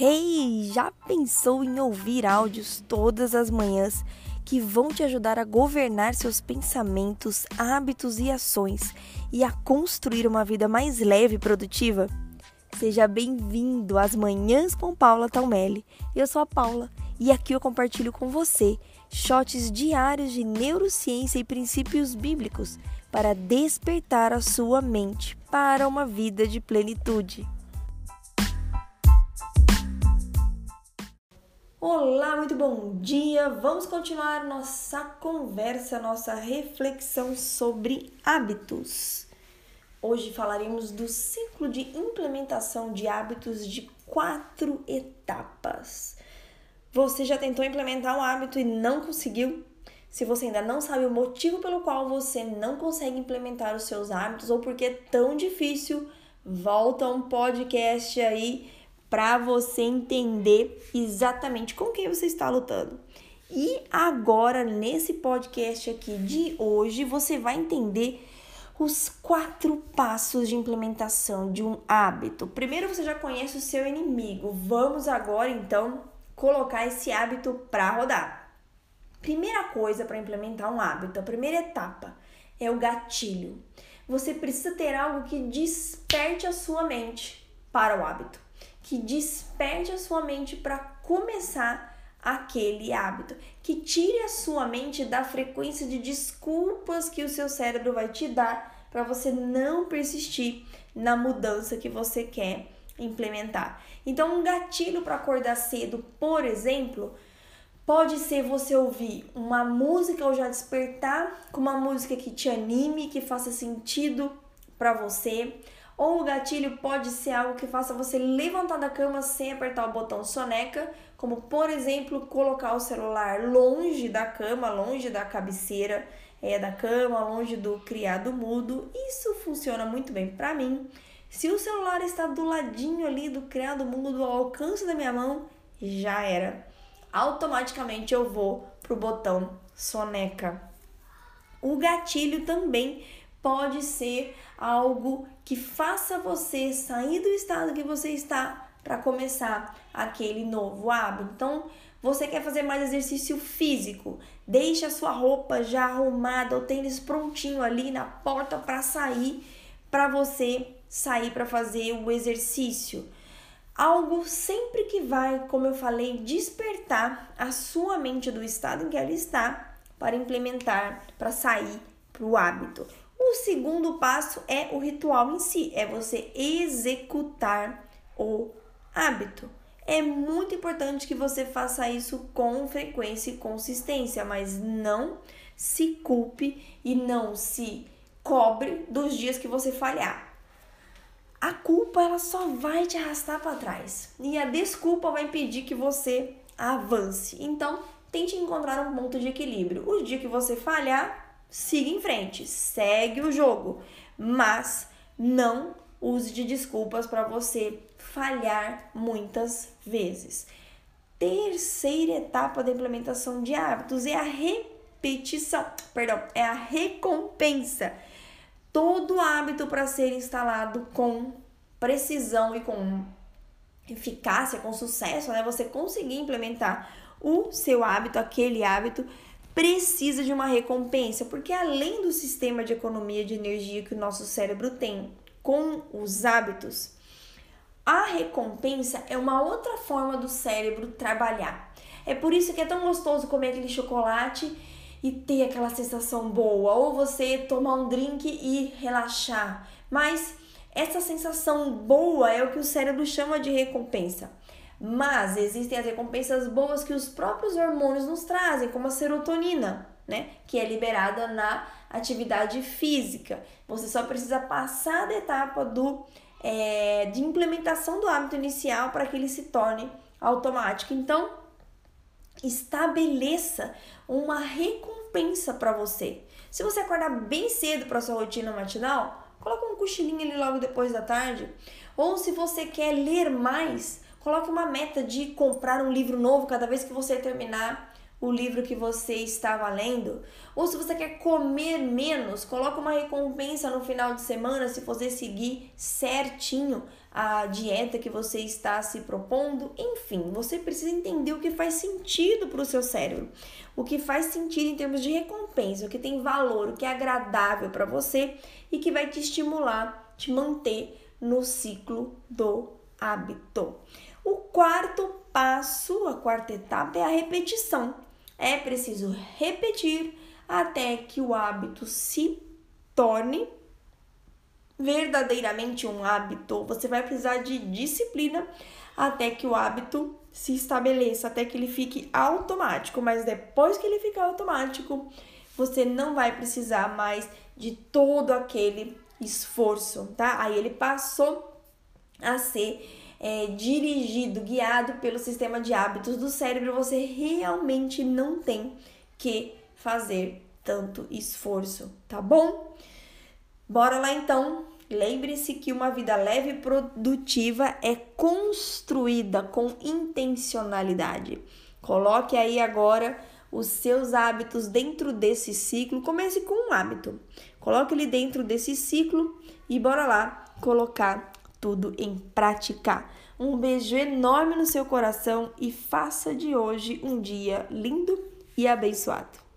Hey, já pensou em ouvir áudios todas as manhãs que vão te ajudar a governar seus pensamentos, hábitos e ações e a construir uma vida mais leve e produtiva? Seja bem-vindo às Manhãs com Paula Taumelli. Eu sou a Paula e aqui eu compartilho com você shots diários de neurociência e princípios bíblicos para despertar a sua mente para uma vida de plenitude. Olá, muito bom dia! Vamos continuar nossa conversa, nossa reflexão sobre hábitos. Hoje falaremos do ciclo de implementação de hábitos de quatro etapas. Você já tentou implementar um hábito e não conseguiu? Se você ainda não sabe o motivo pelo qual você não consegue implementar os seus hábitos ou porque é tão difícil, volta um podcast aí para você entender exatamente com quem você está lutando. E agora, nesse podcast aqui de hoje, você vai entender os quatro passos de implementação de um hábito. Primeiro, você já conhece o seu inimigo. Vamos agora então colocar esse hábito para rodar. Primeira coisa para implementar um hábito, a primeira etapa é o gatilho. Você precisa ter algo que desperte a sua mente para o hábito que desperte a sua mente para começar aquele hábito, que tire a sua mente da frequência de desculpas que o seu cérebro vai te dar para você não persistir na mudança que você quer implementar. Então, um gatilho para acordar cedo, por exemplo, pode ser você ouvir uma música ou já despertar com uma música que te anime, que faça sentido para você ou o gatilho pode ser algo que faça você levantar da cama sem apertar o botão soneca, como por exemplo colocar o celular longe da cama, longe da cabeceira é, da cama, longe do criado mudo. Isso funciona muito bem para mim. Se o celular está do ladinho ali do criado mudo, do alcance da minha mão, já era. Automaticamente eu vou pro botão soneca. O gatilho também pode ser algo que faça você sair do estado que você está para começar aquele novo hábito. Então, você quer fazer mais exercício físico? Deixe a sua roupa já arrumada, o tênis prontinho ali na porta para sair, para você sair para fazer o exercício. Algo sempre que vai, como eu falei, despertar a sua mente do estado em que ela está para implementar, para sair para o hábito. O segundo passo é o ritual em si, é você executar o hábito. É muito importante que você faça isso com frequência e consistência, mas não se culpe e não se cobre dos dias que você falhar. A culpa ela só vai te arrastar para trás e a desculpa vai impedir que você avance. Então, tente encontrar um ponto de equilíbrio. O dia que você falhar, siga em frente, segue o jogo, mas não use de desculpas para você falhar muitas vezes. Terceira etapa da implementação de hábitos é a repetição, perdão, é a recompensa. Todo hábito para ser instalado com precisão e com eficácia, com sucesso, né? Você conseguir implementar o seu hábito, aquele hábito, precisa de uma recompensa, porque além do sistema de economia de energia que o nosso cérebro tem com os hábitos, a recompensa é uma outra forma do cérebro trabalhar. É por isso que é tão gostoso comer aquele chocolate e ter aquela sensação boa, ou você tomar um drink e relaxar. Mas essa sensação boa é o que o cérebro chama de recompensa. Mas existem as recompensas boas que os próprios hormônios nos trazem, como a serotonina, né? Que é liberada na atividade física. Você só precisa passar da etapa do, é, de implementação do hábito inicial para que ele se torne automático. Então, estabeleça uma recompensa para você. Se você acordar bem cedo para sua rotina matinal, coloca um cochilinho ali logo depois da tarde. Ou se você quer ler mais, Coloque uma meta de comprar um livro novo cada vez que você terminar o livro que você estava lendo. Ou se você quer comer menos, coloque uma recompensa no final de semana se você seguir certinho a dieta que você está se propondo, enfim, você precisa entender o que faz sentido para o seu cérebro, o que faz sentido em termos de recompensa, o que tem valor, o que é agradável para você e que vai te estimular, te manter no ciclo do hábito. O quarto passo, a quarta etapa é a repetição. É preciso repetir até que o hábito se torne verdadeiramente um hábito. Você vai precisar de disciplina até que o hábito se estabeleça, até que ele fique automático. Mas depois que ele ficar automático, você não vai precisar mais de todo aquele esforço, tá? Aí ele passou a ser é, dirigido, guiado pelo sistema de hábitos do cérebro. Você realmente não tem que fazer tanto esforço, tá bom? Bora lá então. Lembre-se que uma vida leve e produtiva é construída com intencionalidade. Coloque aí agora os seus hábitos dentro desse ciclo. Comece com um hábito. Coloque ele dentro desse ciclo e bora lá colocar tudo em prática. Um beijo enorme no seu coração e faça de hoje um dia lindo e abençoado.